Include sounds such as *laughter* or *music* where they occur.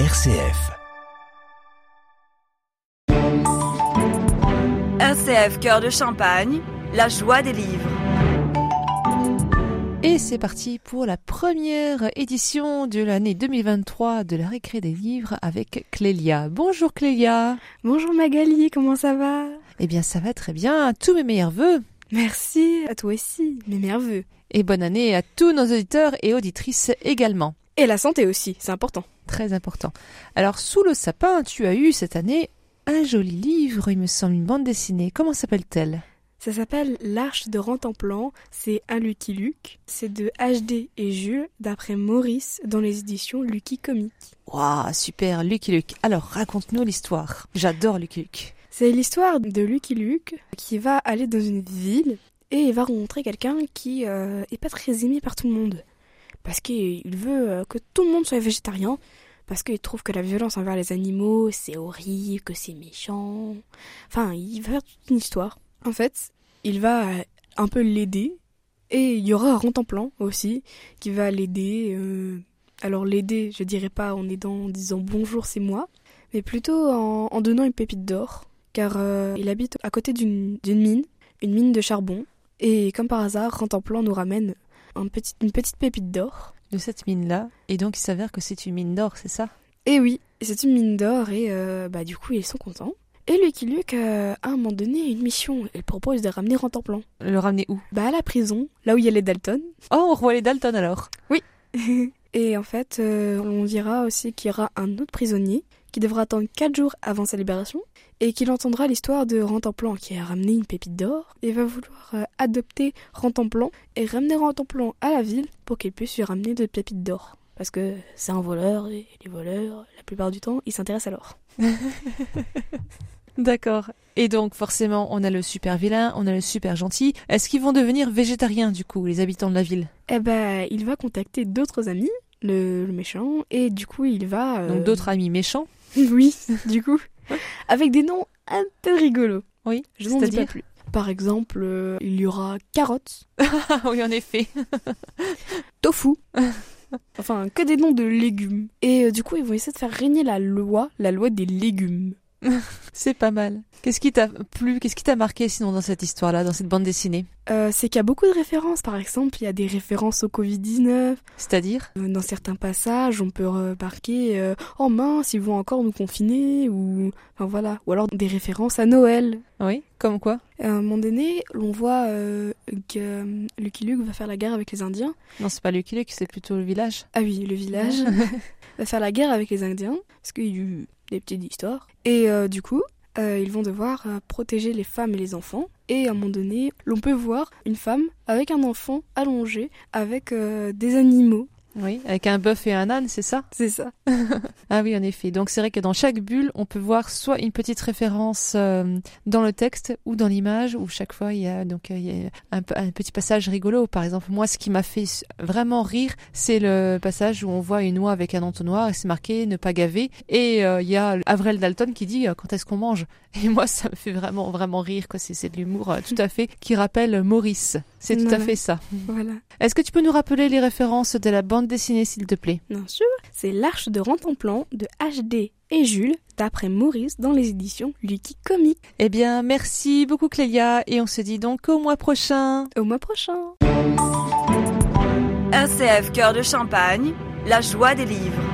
RCF. RCF Cœur de Champagne, la joie des livres. Et c'est parti pour la première édition de l'année 2023 de la récré des livres avec Clélia. Bonjour Clélia. Bonjour Magali, comment ça va? Eh bien ça va très bien, tous mes meilleurs voeux. Merci, à toi aussi, mes meilleurs voeux. Et bonne année à tous nos auditeurs et auditrices également. Et la santé aussi, c'est important. Très important. Alors sous le sapin, tu as eu cette année un joli livre, il me semble, une bande dessinée. Comment s'appelle-t-elle? Ça s'appelle L'Arche de Rantanplan, c'est un Lucky Luke. C'est de HD et Jules, d'après Maurice, dans les éditions Lucky Comics. Waouh, super, Lucky Luke. Alors raconte-nous l'histoire. J'adore Lucky Luke. C'est l'histoire de Lucky Luke qui va aller dans une ville et il va rencontrer quelqu'un qui euh, est pas très aimé par tout le monde. Parce qu'il veut euh, que tout le monde soit végétarien, parce qu'il trouve que la violence envers les animaux, c'est horrible, que c'est méchant. Enfin, il va faire toute une histoire. En fait, il va euh, un peu l'aider, et il y aura un aussi, qui va l'aider. euh, Alors l'aider, je dirais pas en aidant, en disant bonjour, c'est moi, mais plutôt en, donnant une pépite d'or, car il habite à côté d'une d'une mine, une mine de charbon, et comme par hasard, Rentemplan nous ramène un petit- une petite pépite d'or. De cette mine-là. Et donc il s'avère que c'est une mine d'or, c'est ça? Et oui, c'est une mine d'or et euh, bah du coup ils sont contents. Et Lucky Luke euh, a à un moment donné une mission. Elle propose de ramener Rentemplan. Le ramener où? Bah à la prison, là où il y a les Dalton. Oh, on revoit les Dalton alors. *laughs* et en fait, euh, on dira aussi qu'il y aura un autre prisonnier qui devra attendre 4 jours avant sa libération et qu'il entendra l'histoire de Rentemplan qui a ramené une pépite d'or et va vouloir euh, adopter Rentemplan et ramener Rentemplan à la ville pour qu'il puisse lui ramener de pépites d'or. Parce que c'est un voleur et les voleurs, la plupart du temps, ils s'intéressent à l'or. *laughs* D'accord. Et donc forcément, on a le super vilain, on a le super gentil. Est-ce qu'ils vont devenir végétariens du coup, les habitants de la ville? Eh ben, il va contacter d'autres amis, le, le méchant, et du coup, il va. euh, Donc d'autres amis méchants *laughs* oui, *laughs* du coup, avec des noms un peu rigolos. Oui. Je n'en dis pas plus. Par exemple, euh, il y aura carotte, *laughs* oui, en effet. tofu. enfin, que des noms de légumes. Et euh, du coup, ils vont essayer de faire régner la loi, la loi des légumes. *laughs* C'est pas mal. Qu'est-ce qui t'a plu Qu'est-ce qui t'a marqué sinon dans cette histoire-là, dans cette bande dessinée? Euh, c'est qu'il y a beaucoup de références. Par exemple, il y a des références au Covid-19. C'est-à-dire? Euh, Dans certains passages, on peut remarquer euh, Oh mince, ils vont encore nous confiner » ou... Enfin voilà. Ou alors des références à Noël. Oui. Comme quoi? À un moment donné, on voit euh, que Lucky Luke va faire la guerre avec les Indiens. Non, c'est pas Lucky Luke, c'est plutôt le village. Ah oui, le village *laughs* va faire la guerre avec les Indiens, parce qu'il y a eu des petites histoires. Et euh, du coup, euh, ils vont devoir euh, protéger les femmes et les enfants. Et à un moment donné, l'on peut voir une femme avec un enfant allongé avec des animaux. Oui. Avec un bœuf et un âne, c'est ça? C'est ça. *laughs* Ah oui, en effet. Donc c'est vrai que dans chaque bulle, on peut voir soit une petite référence euh, dans le texte ou dans l'image, où chaque fois il y a donc euh, il y a un, petit passage rigolo. Par exemple, moi, ce qui m'a fait vraiment rire, c'est le passage où on voit une oie avec un entonnoir et c'est marqué ne pas gaver. Et euh, il y a Avril Dalton qui dit quand est-ce qu'on mange? Et moi, ça me fait vraiment vraiment rire. C'est de l'humour euh, tout à fait qui rappelle Maurice. C'est tout à fait ça. Voilà. Est-ce que tu peux nous rappeler les références de la bande dessinée, s'il te plaît Bien sûr. C'est L'Arche de Rentemplan de HD et Jules, d'après Maurice, dans les éditions Lucky Comics. Eh bien, merci beaucoup Clélia et on se dit donc au mois prochain. Au mois prochain. RCF Cœur de Champagne, la joie des livres.